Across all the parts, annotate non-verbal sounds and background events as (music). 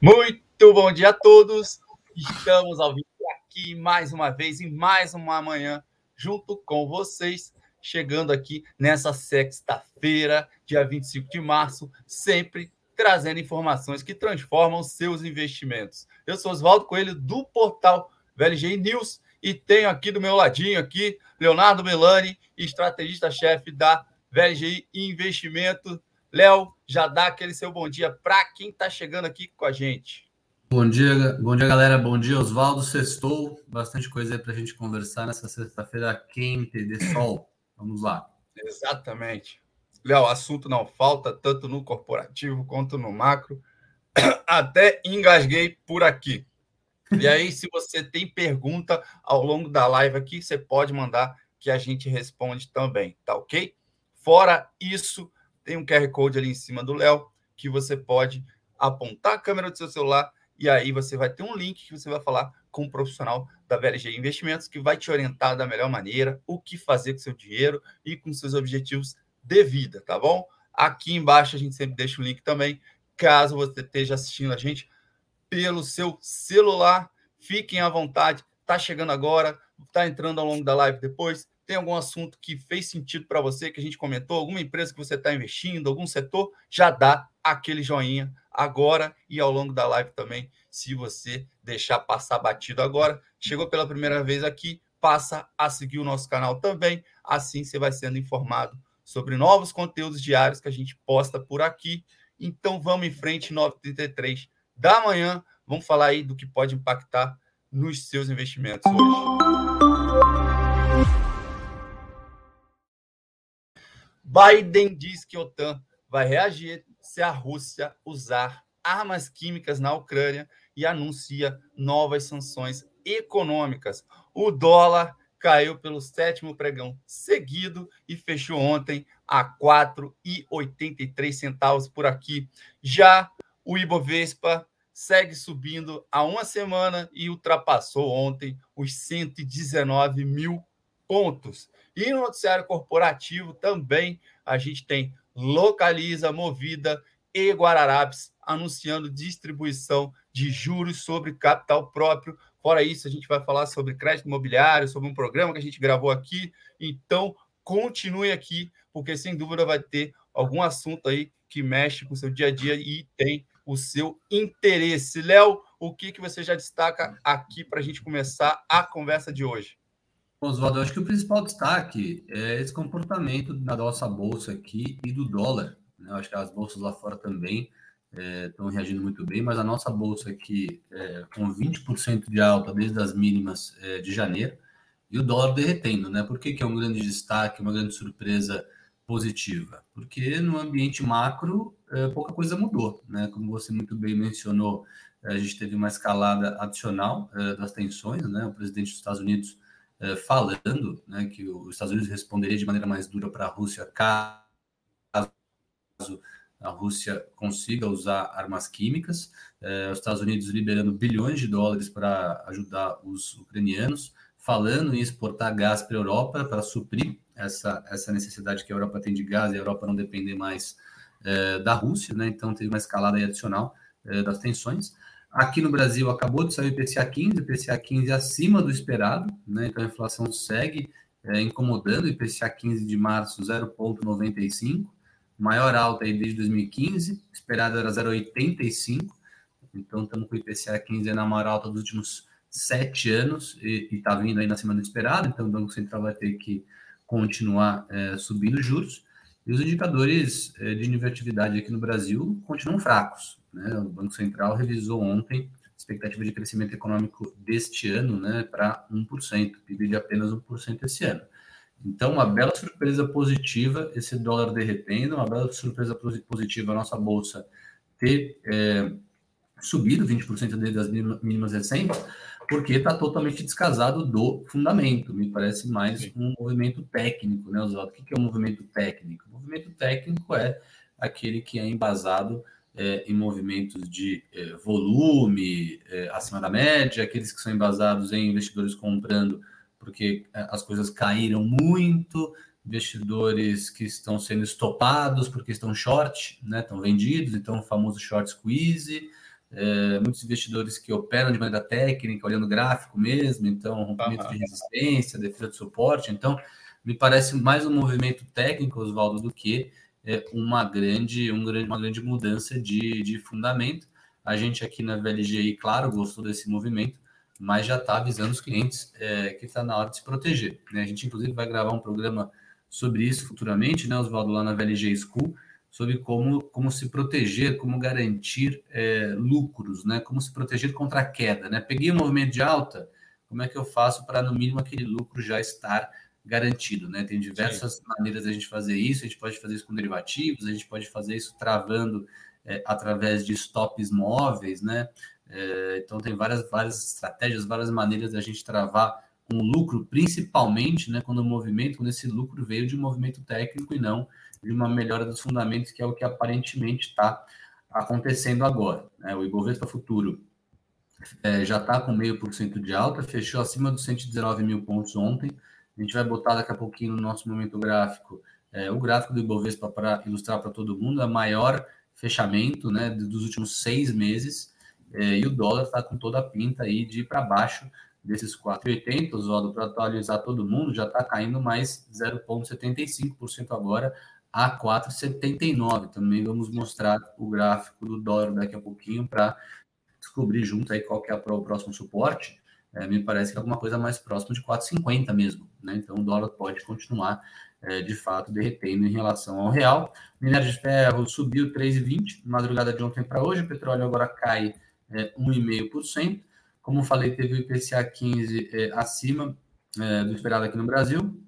Muito bom dia a todos. Estamos ao vivo aqui mais uma vez em mais uma manhã junto com vocês, chegando aqui nessa sexta-feira, dia 25 de março, sempre trazendo informações que transformam seus investimentos. Eu sou Oswaldo Coelho do portal VLG News e tenho aqui do meu ladinho aqui Leonardo Melani, estrategista-chefe da VLG Investimento Léo, já dá aquele seu bom dia para quem está chegando aqui com a gente. Bom dia, bom dia, galera. Bom dia, Oswaldo. Sextou. Bastante coisa aí para a gente conversar nessa sexta-feira quente de sol. Vamos lá. Exatamente. Léo, assunto não falta, tanto no corporativo quanto no macro. (coughs) Até engasguei por aqui. E aí, se você tem pergunta ao longo da live aqui, você pode mandar que a gente responde também, tá ok? Fora isso, tem um QR Code ali em cima do Léo que você pode apontar a câmera do seu celular e aí você vai ter um link que você vai falar com um profissional da VLG Investimentos que vai te orientar da melhor maneira o que fazer com seu dinheiro e com seus objetivos de vida, tá bom? Aqui embaixo a gente sempre deixa o link também, caso você esteja assistindo a gente pelo seu celular, fiquem à vontade. Tá chegando agora, tá entrando ao longo da live depois, tem algum assunto que fez sentido para você, que a gente comentou, alguma empresa que você está investindo, algum setor, já dá aquele joinha agora e ao longo da live também, se você deixar passar batido agora. Chegou pela primeira vez aqui, passa a seguir o nosso canal também, assim você vai sendo informado sobre novos conteúdos diários que a gente posta por aqui. Então vamos em frente, 9h33 da manhã, vamos falar aí do que pode impactar nos seus investimentos hoje. Biden diz que a OTAN vai reagir se a Rússia usar armas químicas na Ucrânia e anuncia novas sanções econômicas. O dólar caiu pelo sétimo pregão seguido e fechou ontem a 4,83 centavos por aqui. Já o Ibovespa segue subindo há uma semana e ultrapassou ontem os 119 mil pontos. E no noticiário corporativo também a gente tem Localiza, Movida e Guararapes anunciando distribuição de juros sobre capital próprio. Fora isso, a gente vai falar sobre crédito imobiliário, sobre um programa que a gente gravou aqui. Então, continue aqui, porque sem dúvida vai ter algum assunto aí que mexe com o seu dia a dia e tem o seu interesse. Léo, o que, que você já destaca aqui para a gente começar a conversa de hoje? Oswaldo, acho que o principal destaque é esse comportamento da nossa bolsa aqui e do dólar. Né? Acho que as bolsas lá fora também estão é, reagindo muito bem, mas a nossa bolsa aqui é, com 20% de alta desde as mínimas é, de janeiro e o dólar derretendo, né? Por que, que é um grande destaque, uma grande surpresa positiva? Porque no ambiente macro é, pouca coisa mudou, né? Como você muito bem mencionou, a gente teve uma escalada adicional é, das tensões, né? O presidente dos Estados Unidos falando né, que os Estados Unidos responderia de maneira mais dura para a Rússia caso a Rússia consiga usar armas químicas, eh, os Estados Unidos liberando bilhões de dólares para ajudar os ucranianos, falando em exportar gás para a Europa para suprir essa, essa necessidade que a Europa tem de gás e a Europa não depender mais eh, da Rússia, né? então teve uma escalada adicional das tensões. Aqui no Brasil acabou de sair o IPCA 15, o IPCA 15 acima do esperado, né? Então a inflação segue é, incomodando, o IPCA 15 de março 0,95, maior alta aí desde 2015, esperado era 0,85, então estamos com o IPCA 15 na maior alta dos últimos sete anos e está vindo aí acima do esperado, então o Banco Central vai ter que continuar é, subindo juros. E os indicadores é, de invertibilidade aqui no Brasil continuam fracos. Né? O Banco Central revisou ontem a expectativa de crescimento econômico deste ano né, para 1%, PIB de apenas 1% esse ano. Então, uma bela surpresa positiva esse dólar derretendo, uma bela surpresa positiva a nossa bolsa ter é, subido 20% desde as mínimas recentes, porque está totalmente descasado do fundamento. Me parece mais um movimento técnico, né, Oswaldo? O que é um movimento técnico? O movimento técnico é aquele que é embasado é, em movimentos de é, volume é, acima da média, aqueles que são embasados em investidores comprando porque é, as coisas caíram muito, investidores que estão sendo estopados porque estão short, né, estão vendidos, então o famoso short squeeze, é, muitos investidores que operam de maneira técnica, olhando gráfico mesmo, então rompimento uhum. de resistência, defesa de suporte. Então, me parece mais um movimento técnico, Oswaldo, do que é, uma, grande, um grande, uma grande mudança de, de fundamento. A gente aqui na VLGI, claro, gostou desse movimento, mas já está avisando os clientes é, que está na hora de se proteger. Né? A gente, inclusive, vai gravar um programa sobre isso futuramente, né, Oswaldo, lá na VLG School, sobre como, como se proteger, como garantir é, lucros, né? Como se proteger contra a queda, né? Peguei um movimento de alta, como é que eu faço para, no mínimo, aquele lucro já estar garantido, né? Tem diversas Sim. maneiras de a gente fazer isso, a gente pode fazer isso com derivativos, a gente pode fazer isso travando é, através de stops móveis, né? É, então tem várias, várias estratégias, várias maneiras da gente travar um lucro, principalmente, né? Quando o movimento, quando esse lucro veio de um movimento técnico e não de uma melhora dos fundamentos, que é o que aparentemente está acontecendo agora. Né? O Ibovespa Futuro é, já está com meio por cento de alta, fechou acima dos 119 mil pontos ontem. A gente vai botar daqui a pouquinho no nosso momento gráfico é, o gráfico do Ibovespa para ilustrar para todo mundo, a maior fechamento né, dos últimos seis meses, é, e o dólar está com toda a pinta aí de ir para baixo desses 4,80, Oswaldo, para atualizar todo mundo, já está caindo mais 0,75% agora, a 4,79. Também vamos mostrar o gráfico do dólar daqui a pouquinho para descobrir junto aí qual que é o próximo suporte. É, me parece que é alguma coisa mais próxima de 4,50 mesmo. Né? Então o dólar pode continuar é, de fato derretendo em relação ao real. Minério de ferro subiu 3,20 madrugada de ontem para hoje. O petróleo agora cai é, 1,5%. Como falei, teve o IPCA 15 é, acima é, do esperado aqui no Brasil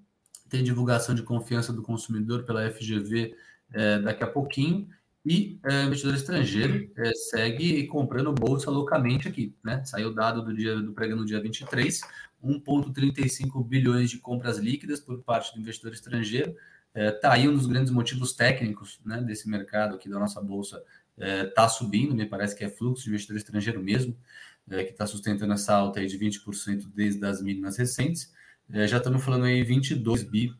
tem divulgação de confiança do consumidor pela FGV é, daqui a pouquinho, e é, investidor estrangeiro é, segue comprando bolsa loucamente aqui. Né? Saiu dado do dia do pregão no dia 23, 1,35 bilhões de compras líquidas por parte do investidor estrangeiro. É, tá aí um dos grandes motivos técnicos né, desse mercado aqui da nossa bolsa é, subindo, me parece que é fluxo de investidor estrangeiro mesmo, é, que está sustentando essa alta aí de 20% desde as mínimas recentes. É, já estamos falando aí 22 bi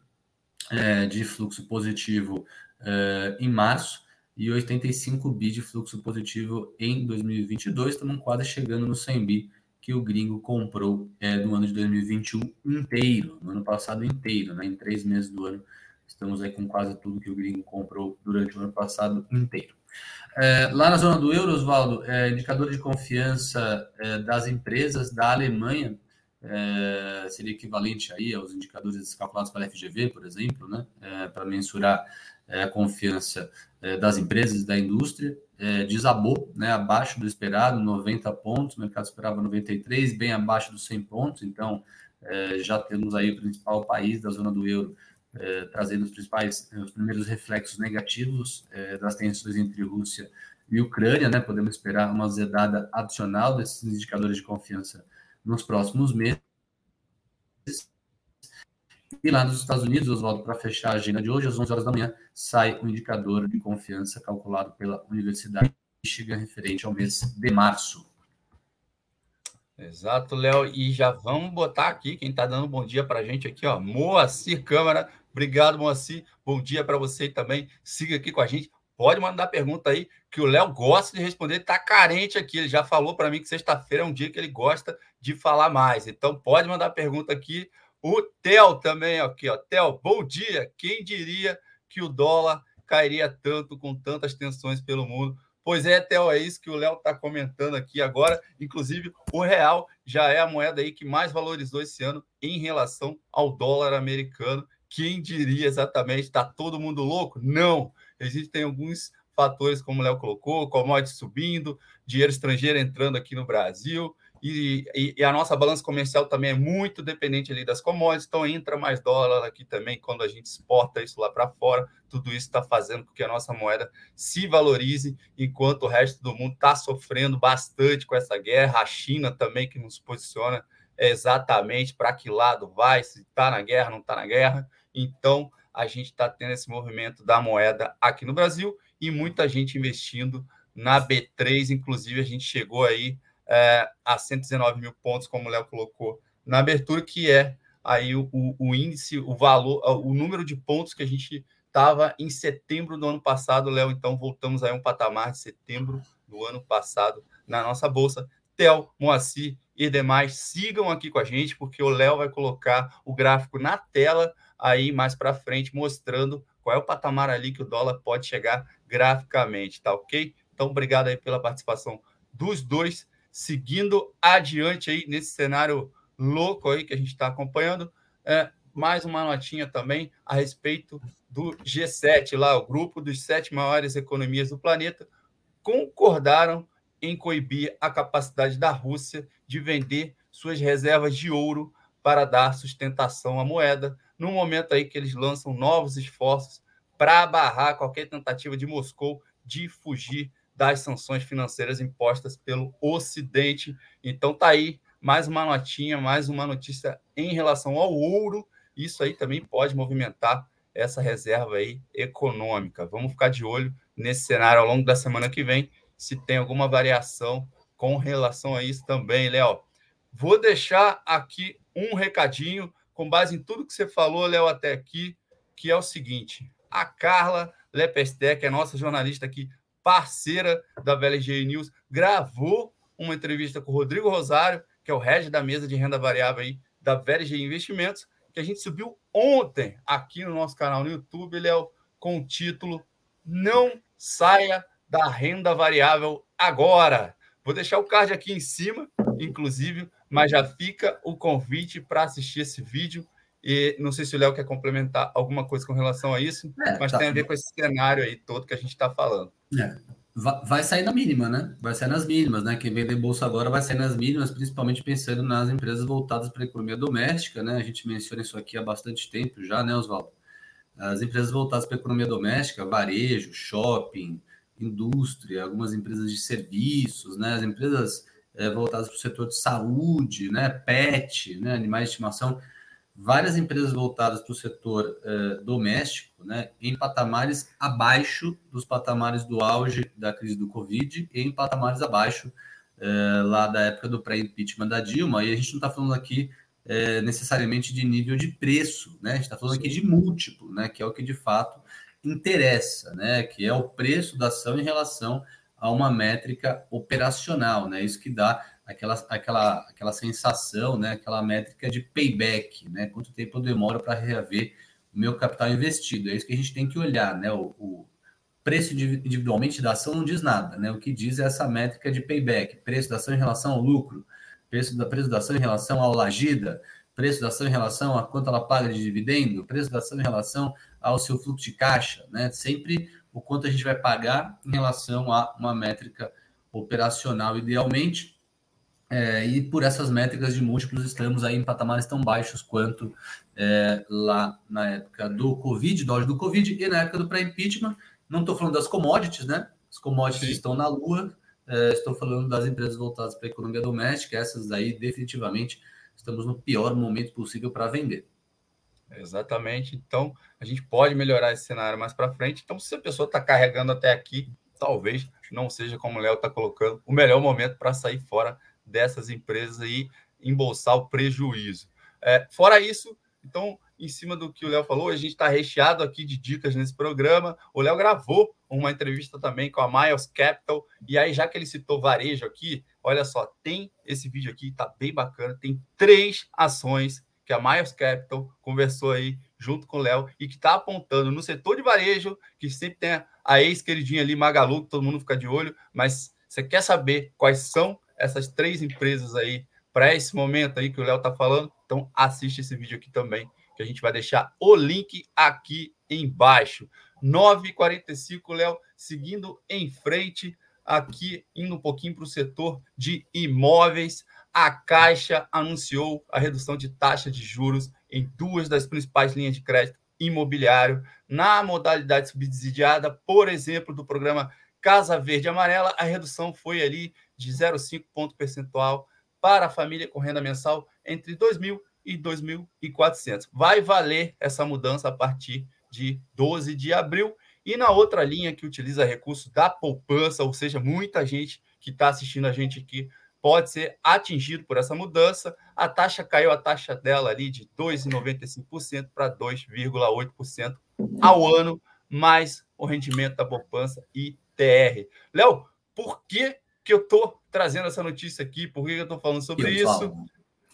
é, de fluxo positivo em março e 85 bi de fluxo positivo em 2022. Estamos quase chegando no 100 bi que o gringo comprou é, no ano de 2021 inteiro, no ano passado inteiro, né? em três meses do ano. Estamos aí com quase tudo que o gringo comprou durante o ano passado inteiro. É, lá na zona do euro, Oswaldo, é, indicador de confiança é, das empresas da Alemanha é, seria equivalente aí aos indicadores calculados pela FGV, por exemplo, né, é, para mensurar a confiança é, das empresas da indústria, é, desabou, né, abaixo do esperado, 90 pontos, o mercado esperava 93, bem abaixo dos 100 pontos, então é, já temos aí o principal país da zona do euro trazendo os principais, os primeiros reflexos negativos das tensões entre Rússia e Ucrânia, né, podemos esperar uma zedada adicional desses indicadores de confiança nos próximos meses. E lá nos Estados Unidos, Oswaldo, para fechar a agenda de hoje, às 11 horas da manhã, sai o indicador de confiança calculado pela Universidade de Michigan referente ao mês de março. Exato, Léo. E já vamos botar aqui quem está dando bom dia para a gente aqui, ó. Moacir Câmara. Obrigado, Moacir. Bom dia para você também. Siga aqui com a gente. Pode mandar pergunta aí, que o Léo gosta de responder. Está carente aqui. Ele já falou para mim que sexta-feira é um dia que ele gosta de falar mais. Então, pode mandar pergunta aqui. O Theo também, aqui, ó. Theo, bom dia. Quem diria que o dólar cairia tanto com tantas tensões pelo mundo? Pois é, Theo, é isso que o Léo está comentando aqui agora. Inclusive, o real já é a moeda aí que mais valorizou esse ano em relação ao dólar americano. Quem diria exatamente? Está todo mundo louco? Não existem alguns fatores, como o Léo colocou, commodities subindo, dinheiro estrangeiro entrando aqui no Brasil, e, e, e, a nossa balança comercial também é muito dependente ali das commodities, então entra mais dólar aqui também quando a gente exporta isso lá para fora. Tudo isso está fazendo com que a nossa moeda se valorize, enquanto o resto do mundo está sofrendo bastante com essa guerra. A China também, que nos posiciona exatamente para que lado vai, se está na guerra, não está na guerra. Então, a gente está tendo esse movimento da moeda aqui no Brasil e muita gente investindo na B3. Inclusive, a gente chegou aí é, a 119 mil pontos, como o Léo colocou na abertura, que é aí o, o, índice, o valor, o número de pontos que a gente estava em setembro do ano passado, Léo. Então, voltamos aí um patamar de setembro do ano passado na nossa bolsa. Tel, Moacir e demais, sigam aqui com a gente, porque o Léo vai colocar o gráfico na tela aí mais para frente, mostrando qual é o patamar ali que o dólar pode chegar graficamente, tá ok? Então, obrigado aí pela participação dos dois. Seguindo adiante aí nesse cenário louco aí que a gente está acompanhando, é, mais uma notinha também a respeito do G7, lá, o grupo dos sete maiores economias do planeta, concordaram em coibir a capacidade da Rússia de vender suas reservas de ouro para dar sustentação à moeda, no momento aí que eles lançam novos esforços para barrar qualquer tentativa de Moscou de fugir das sanções financeiras impostas pelo Ocidente. Então tá aí mais uma notinha, mais uma notícia em relação ao ouro. Isso aí também pode movimentar essa reserva aí econômica. Vamos ficar de olho nesse cenário ao longo da semana que vem, se tem alguma variação com relação a isso também, Léo. Vou deixar aqui um recadinho com base em tudo que você falou, Léo, até aqui, que é o seguinte: a Carla Lepestec, é nossa jornalista aqui, parceira da VLG News, gravou uma entrevista com o Rodrigo Rosário, que é o head da mesa de renda variável aí da VLG Investimentos, que a gente subiu ontem aqui no nosso canal no YouTube, Léo, com o título Não saia da renda variável agora. Vou deixar o card aqui em cima, inclusive, mas já fica o convite para assistir esse vídeo. E não sei se o Léo quer complementar alguma coisa com relação a isso, é, mas tá. tem a ver com esse cenário aí todo que a gente está falando. É. Vai sair na mínima, né? Vai sair nas mínimas, né? Quem vender bolsa agora vai sair nas mínimas, principalmente pensando nas empresas voltadas para a economia doméstica, né? A gente menciona isso aqui há bastante tempo já, né, Oswaldo? As empresas voltadas para a economia doméstica, varejo, shopping, indústria, algumas empresas de serviços, né? As empresas é, voltadas para o setor de saúde, né? Pet, né? Animais de estimação várias empresas voltadas para o setor uh, doméstico, né, em patamares abaixo dos patamares do auge da crise do Covid e em patamares abaixo uh, lá da época do pré-impeachment da Dilma. E a gente não está falando aqui uh, necessariamente de nível de preço, né? A gente está falando aqui de múltiplo, né? Que é o que de fato interessa, né? Que é o preço da ação em relação a uma métrica operacional, né? Isso que dá aquela, aquela, aquela sensação, né, aquela métrica de payback, né, quanto tempo eu demoro para reaver o meu capital investido. É isso que a gente tem que olhar, né, o, o, preço individualmente da ação não diz nada, né, o que diz é essa métrica de payback, preço da ação em relação ao lucro, preço da, preço da ação em relação ao lagida, preço da ação em relação a quanto ela paga de dividendo, preço da ação em relação ao seu fluxo de caixa, né, sempre o quanto a gente vai pagar em relação a uma métrica operacional, idealmente, é, e por essas métricas de múltiplos, estamos aí em patamares tão baixos quanto é, lá na época do Covid, do do Covid, e na época do pré-impeachment. Não estou falando das commodities, né? As commodities Sim. estão na lua. É, estou falando das empresas voltadas para a economia doméstica. Essas aí, definitivamente, estamos no pior momento possível para vender. Exatamente. Então, a gente pode melhorar esse cenário mais para frente. Então, se a pessoa está carregando até aqui, talvez não seja como o Léo está colocando, o melhor momento para sair fora dessas empresas aí embolsar o prejuízo. É, fora isso, então, em cima do que o Léo falou, a gente está recheado aqui de dicas nesse programa. O Léo gravou uma entrevista também com a Miles Capital. E aí, já que ele citou varejo aqui, olha só, tem esse vídeo aqui, tá bem bacana. Tem três ações que a Miles Capital conversou aí junto com o Léo e que está apontando no setor de varejo, que sempre tem a ex-queridinha ali, Magalu, que todo mundo fica de olho, mas você quer saber quais são essas três empresas aí para esse momento aí que o Léo está falando. Então assiste esse vídeo aqui também, que a gente vai deixar o link aqui embaixo. 9h45, Léo, seguindo em frente, aqui indo um pouquinho para o setor de imóveis. A Caixa anunciou a redução de taxa de juros em duas das principais linhas de crédito imobiliário, na modalidade subsidiada, por exemplo, do programa Casa Verde Amarela, a redução foi ali de 0,5 ponto percentual para a família com renda mensal entre 2.000 e 2.400. Vai valer essa mudança a partir de 12 de abril. E na outra linha que utiliza recurso da poupança, ou seja, muita gente que está assistindo a gente aqui pode ser atingido por essa mudança. A taxa caiu, a taxa dela ali de 2,95% para 2,8% ao ano, mais o rendimento da poupança ITR. Léo, por que que eu estou trazendo essa notícia aqui? Por que eu estou falando sobre eu isso?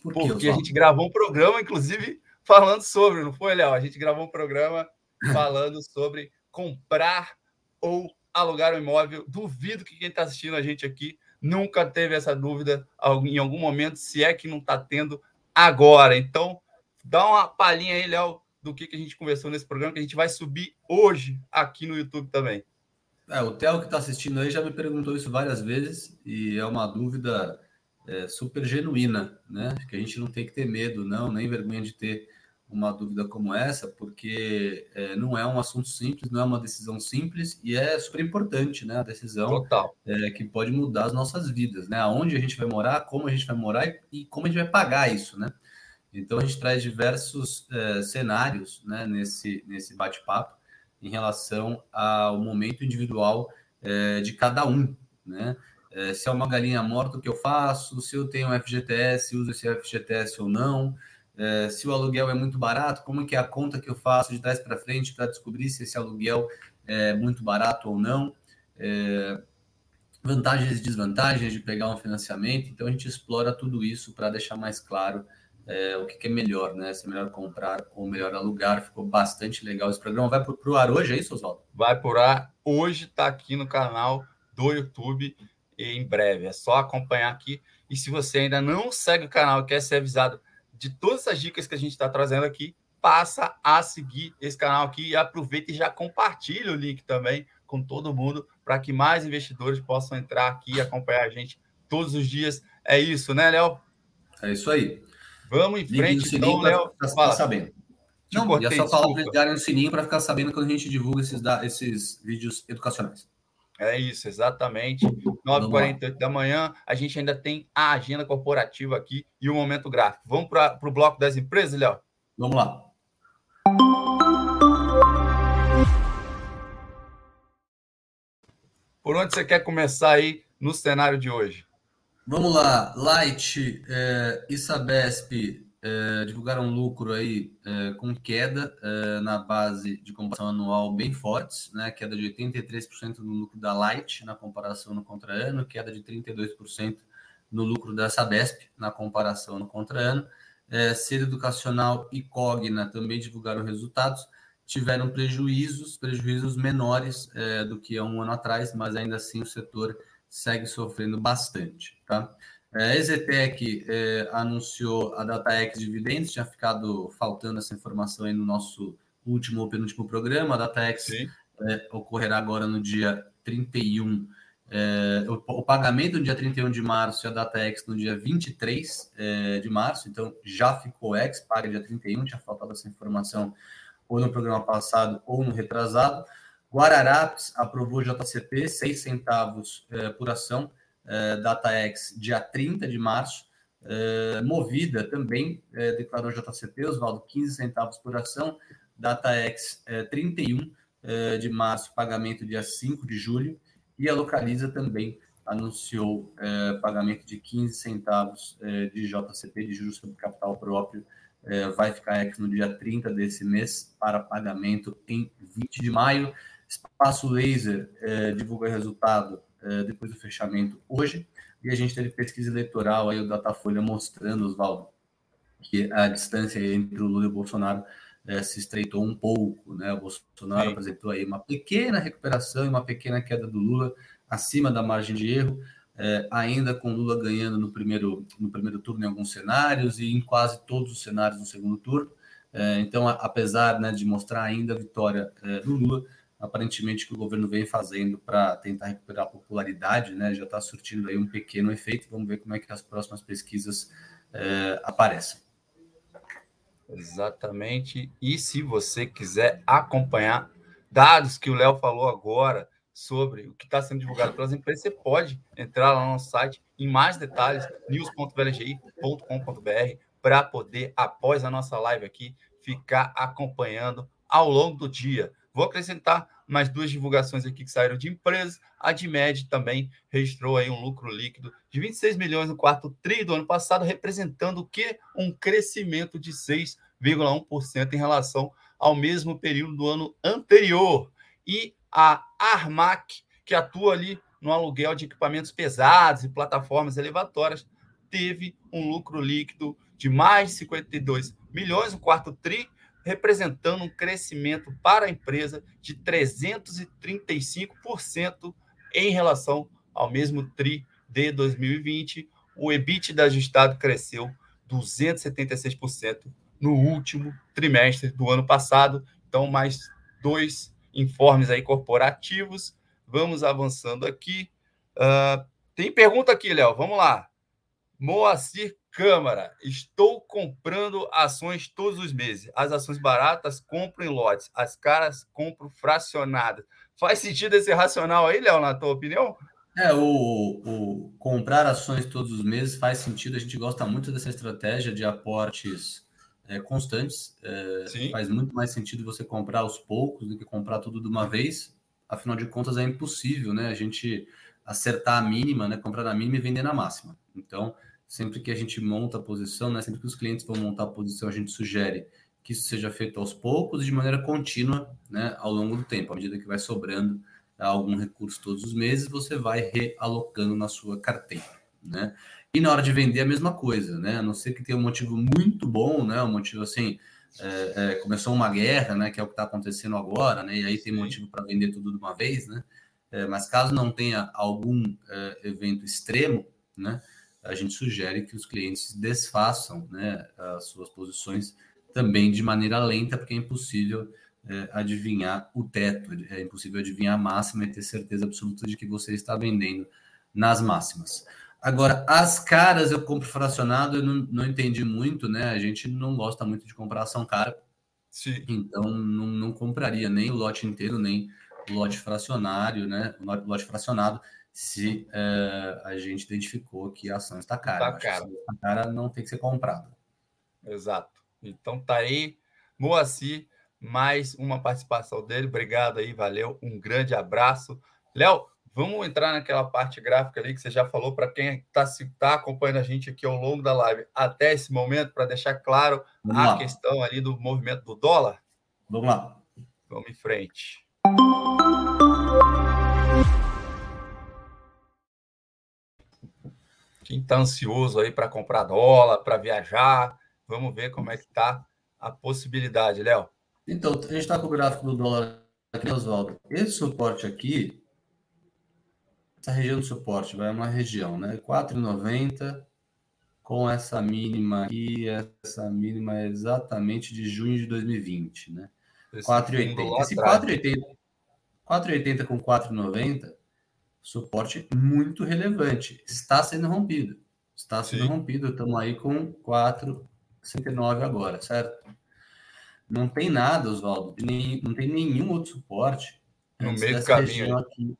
Por Porque a gente gravou um programa, inclusive, falando sobre, não foi, Léo? A gente gravou um programa (laughs) falando sobre comprar ou alugar um imóvel. Duvido que quem está assistindo a gente aqui nunca teve essa dúvida em algum momento, se é que não está tendo agora. Então, dá uma palhinha aí, Léo, do que, que a gente conversou nesse programa, que a gente vai subir hoje aqui no YouTube também. É, o Theo que está assistindo aí já me perguntou isso várias vezes e é uma dúvida é, super genuína, né? Que a gente não tem que ter medo, não, nem vergonha de ter uma dúvida como essa, porque é, não é um assunto simples, não é uma decisão simples e é super importante, né? A decisão é, que pode mudar as nossas vidas, né? Aonde a gente vai morar, como a gente vai morar e, e como a gente vai pagar isso, né? Então a gente traz diversos é, cenários, né? Nesse nesse bate-papo em relação ao momento individual é, de cada um, né? É, se é uma galinha morta, o que eu faço? Se eu tenho FGTS, uso esse FGTS ou não? É, se o aluguel é muito barato, como é que é a conta que eu faço de trás para frente para descobrir se esse aluguel é muito barato ou não? É, vantagens e desvantagens de pegar um financiamento. Então a gente explora tudo isso para deixar mais claro é, o que, que, é melhor, né? Se é melhor comprar ou melhor alugar. Ficou bastante legal esse programa. Vai para o ar hoje, é isso, Oswaldo? Vai por ar. Hoje está aqui no canal do YouTube em breve. É só acompanhar aqui. E se você ainda não segue o canal e quer ser avisado de todas as dicas que a gente está trazendo aqui, passa a seguir esse canal aqui e aproveita e já compartilha o link também com todo mundo para que mais investidores possam entrar aqui e acompanhar a gente todos os dias. É isso, né, Léo? É isso aí. Vamos em frente, então, Léo. Para ficar sabendo. Não, cortei, é só falar para ligarem no sininho para ficar sabendo quando a gente divulga esses, esses vídeos educacionais. É isso, exatamente. 9h48 da manhã, a gente ainda tem a agenda corporativa aqui e o momento gráfico. Vamos para o bloco das empresas, Léo? Vamos lá. Por onde você quer começar aí no cenário de hoje? Vamos lá. Light, é, Isabesp, é, divulgaram lucro aí é, com queda é, na base de comparação anual bem fortes, né? Queda de 83% no lucro da Light na comparação no contra ano, queda de 32% no lucro da Sabesp na comparação no contra ano. É, Educacional e Cogna também divulgaram resultados, tiveram prejuízos, prejuízos menores é, do que há um ano atrás, mas ainda assim o setor segue sofrendo bastante, tá? É, a Exetec é, anunciou a DataX Dividendos, tinha ficado faltando essa informação aí no nosso último ou penúltimo programa. A DataX é, ocorrerá agora no dia 31. É, o, o, pagamento no dia 31 de março e a DataX no dia 23 é, de março, então já ficou ex, paga dia 31, tinha faltado essa informação ou no programa passado ou no retrasado. Guararapes aprovou JCP, 6 centavos é, por ação uh, DataX dia 30 de março. Uh, Movida também uh, declarou JCP, Oswaldo, 15 centavos por ação. DataX uh, 31 de março, pagamento dia 5 de julho. E a Localiza também anunciou pagamento de 15 centavos de JCP, de juros sobre capital próprio. vai ficar ex no dia 30 desse mês para pagamento em 20 de maio. Espaço Laser divulga resultado eh, depois do fechamento hoje. E a gente teve pesquisa eleitoral aí, o Datafolha mostrando, Oswaldo, que a distância entre o Lula e o Bolsonaro eh, se estreitou um pouco, né? O Bolsonaro Sim. apresentou aí uma pequena recuperação e uma pequena queda do Lula acima da margem de erro, eh, ainda com Lula ganhando no primeiro, no primeiro turno em alguns cenários e em quase todos os cenários no segundo turno. então, apesar né, de mostrar ainda a vitória do Lula, aparentemente que o governo vem fazendo para tentar recuperar a popularidade, né? Já está surtindo aí um pequeno efeito. Vamos ver como é que as próximas pesquisas é, aparecem. Exatamente. E se você quiser acompanhar dados que o Léo falou agora sobre o que está sendo divulgado pelas empresas, você pode entrar lá no nosso site em mais detalhes, news.vlgi.com.br, para poder, após a nossa live aqui, ficar acompanhando ao longo do dia. Vou acrescentar mais duas divulgações aqui que saíram de empresas. A Dimed também registrou aí um lucro líquido de 26 milhões no quarto tri do ano passado, representando o que? Um crescimento de 6,1% em relação ao mesmo período do ano anterior. E a Armac, que atua ali no aluguel de equipamentos pesados e plataformas elevatórias, teve um lucro líquido de mais 52 milhões no quarto TRI, representando um crescimento para a empresa de 335% em relação ao mesmo TRI de 2020. O EBITDA ajustado cresceu 276% no último trimestre do ano passado. Então, mais dois informes aí corporativos. Vamos avançando aqui. Uh, tem pergunta aqui, Léo. Vamos lá. Moacir Câmara, estou comprando ações todos os meses. As ações baratas compro em lotes, as caras compro fracionadas. Faz sentido esse racional aí, Léo, na tua opinião? É, o, o, comprar ações todos os meses faz sentido. A gente gosta muito dessa estratégia de aportes é, constantes. É, faz muito mais sentido você comprar aos poucos do que comprar tudo de uma vez. Afinal de contas, é impossível, né? A gente acertar a mínima, né? Comprar na mínima e vender na máxima. Então, sempre que a gente monta a posição, né? Sempre que os clientes vão montar a posição, a gente sugere que isso seja feito aos poucos e de maneira contínua, né? Ao longo do tempo, à medida que vai sobrando algum recurso todos os meses, você vai realocando na sua carteira, né? E na hora de vender a mesma coisa, né? A não ser que tenha um motivo muito bom, né? Um motivo assim, é, é, começou uma guerra, né? Que é o que está acontecendo agora, né? E aí tem motivo para vender tudo de uma vez, né? É, mas caso não tenha algum é, evento extremo, né? A gente sugere que os clientes desfaçam, né? As suas posições também de maneira lenta, porque é impossível é, adivinhar o teto, é impossível adivinhar a máxima e ter certeza absoluta de que você está vendendo nas máximas. Agora, as caras eu compro fracionado, eu não, não entendi muito, né? A gente não gosta muito de comprar ação cara. Sim. Então, não, não compraria nem o lote inteiro, nem o lote fracionário, né? O lote fracionado, se é, a gente identificou que a ação está cara. Está cara. A cara não tem que ser comprada. Exato. Então, tá aí, Moacir mais uma participação dele. Obrigado aí, valeu. Um grande abraço. Léo, vamos entrar naquela parte gráfica ali que você já falou para quem está tá acompanhando a gente aqui ao longo da live até esse momento, para deixar claro vamos a lá. questão ali do movimento do dólar. Vamos lá. Vamos em frente. Quem está ansioso aí para comprar dólar, para viajar, vamos ver como é que está a possibilidade, Léo. Então, a gente está com o gráfico do dólar aqui, Oswaldo. Esse suporte aqui, essa região de suporte, vai uma região, né? 4,90 com essa mínima aqui, essa mínima é exatamente de junho de 2020, né? 4,80. Esse 4,80 4,80 com 4,90, suporte muito relevante. Está sendo rompido. Está sendo Sim. rompido. Estamos aí com 4,69 agora, certo? Não tem nada, Oswaldo. Nem, não tem nenhum outro suporte. No meio do caminho. Aqui.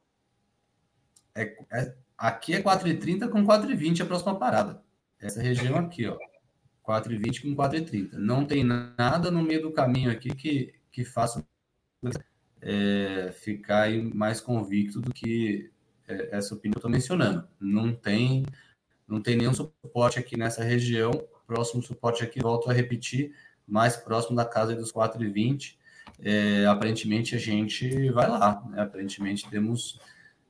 É, é, aqui é 4,30 com 4,20 a próxima parada. Essa região aqui, ó. 4,20 com 4,30. Não tem nada no meio do caminho aqui que, que faça é, ficar mais convicto do que é, essa opinião que eu estou mencionando. Não tem, não tem nenhum suporte aqui nessa região. Próximo suporte aqui, volto a repetir, mais próximo da casa dos 4,20. É, aparentemente a gente vai lá, né? aparentemente temos,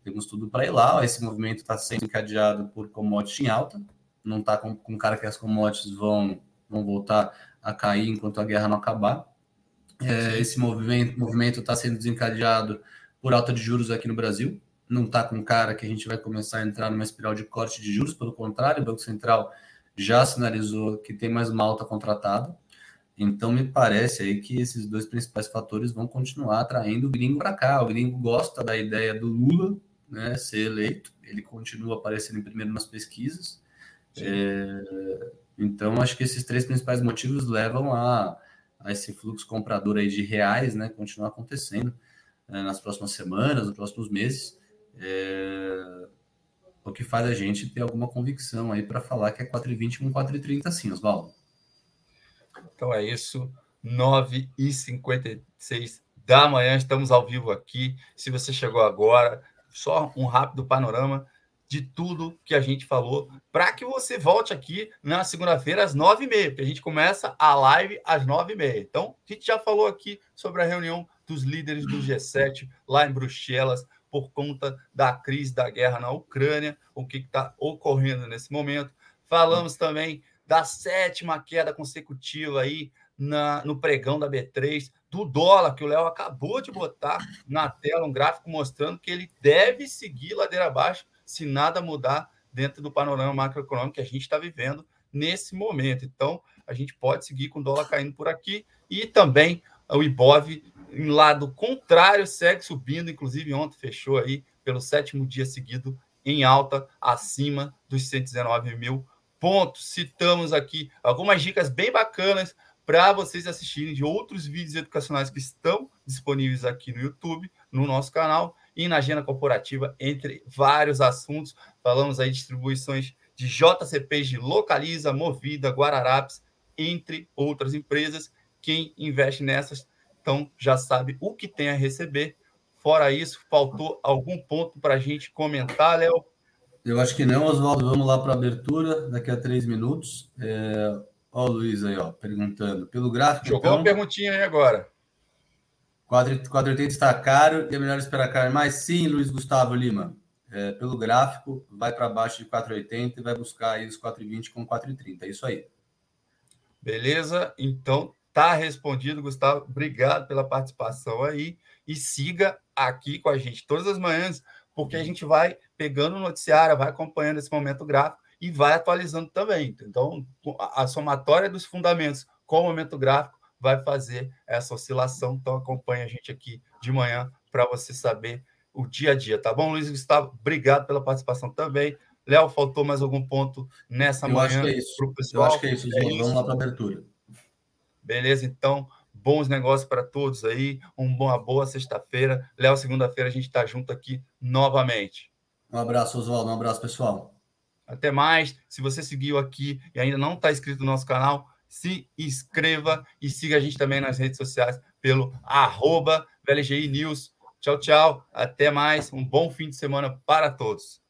temos tudo para ir lá. Esse movimento está sendo encadeado por commodities em alta, não está com, com cara que as commodities vão, vão voltar a cair enquanto a guerra não acabar. É, esse movimento movimento está sendo desencadeado por alta de juros aqui no Brasil. Não está com cara que a gente vai começar a entrar numa espiral de corte de juros, pelo contrário, o Banco Central já sinalizou que tem mais uma alta contratada. Então, me parece aí que esses dois principais fatores vão continuar atraindo o gringo para cá. O gringo gosta da ideia do Lula né, ser eleito, ele continua aparecendo em primeiro nas pesquisas. É, então, acho que esses três principais motivos levam a, a esse fluxo comprador aí de reais né, continuar acontecendo é, nas próximas semanas, nos próximos meses. É, o que faz a gente ter alguma convicção aí para falar que é 4,20 com 4,30 sim, Oswaldo. Então é isso, 9h56 da manhã, estamos ao vivo aqui. Se você chegou agora, só um rápido panorama de tudo que a gente falou, para que você volte aqui na segunda-feira às 9h30, porque a gente começa a live às 9h30. Então, a gente já falou aqui sobre a reunião dos líderes do G7 lá em Bruxelas, por conta da crise da guerra na Ucrânia, o que está ocorrendo nesse momento. Falamos também da sétima queda consecutiva aí na, no pregão da B3, do dólar, que o Léo acabou de botar na tela um gráfico mostrando que ele deve seguir ladeira abaixo se nada mudar dentro do panorama macroeconômico que a gente está vivendo nesse momento. Então, a gente pode seguir com o dólar caindo por aqui e também o Ibov em lado contrário segue subindo, inclusive ontem fechou aí pelo sétimo dia seguido em alta acima dos 119 mil pontos. Citamos aqui algumas dicas bem bacanas para vocês assistirem de outros vídeos educacionais que estão disponíveis aqui no YouTube, no nosso canal e na agenda corporativa, entre vários assuntos. Falamos aí de distribuições de JCPs de Localiza, Movida, Guararapes, entre outras empresas. Quem investe nessas, então já sabe o que tem a receber. Fora isso, faltou algum ponto para a gente comentar, Léo? Eu acho que não, Oswaldo. Vamos lá para a abertura, daqui a três minutos. É... Ó, o Luiz aí, ó, perguntando. Pelo gráfico. Jogou então, uma perguntinha aí agora. 480 está caro e é melhor esperar cair mais? Sim, Luiz Gustavo Lima. É, pelo gráfico, vai para baixo de 480 e vai buscar aí os 420 com 430. É isso aí. Beleza? Então, tá respondido, Gustavo. Obrigado pela participação aí. E siga aqui com a gente todas as manhãs, porque a gente vai pegando o noticiário, vai acompanhando esse momento gráfico e vai atualizando também. Então, a somatória dos fundamentos com o momento gráfico vai fazer essa oscilação. Então, acompanhe a gente aqui de manhã para você saber o dia a dia, tá bom, Luiz Gustavo? Obrigado pela participação também. Léo, faltou mais algum ponto nessa Eu manhã acho que é isso. pessoal? Eu acho que é isso, é Vamos lá para a abertura. Beleza, então, bons negócios para todos aí. uma boa sexta-feira. Léo, segunda-feira a gente está junto aqui novamente. Um abraço, Oswaldo. Um abraço, pessoal. Até mais. Se você seguiu aqui e ainda não está inscrito no nosso canal, se inscreva e siga a gente também nas redes sociais pelo arroba VLGI News. Tchau, tchau. Até mais. Um bom fim de semana para todos.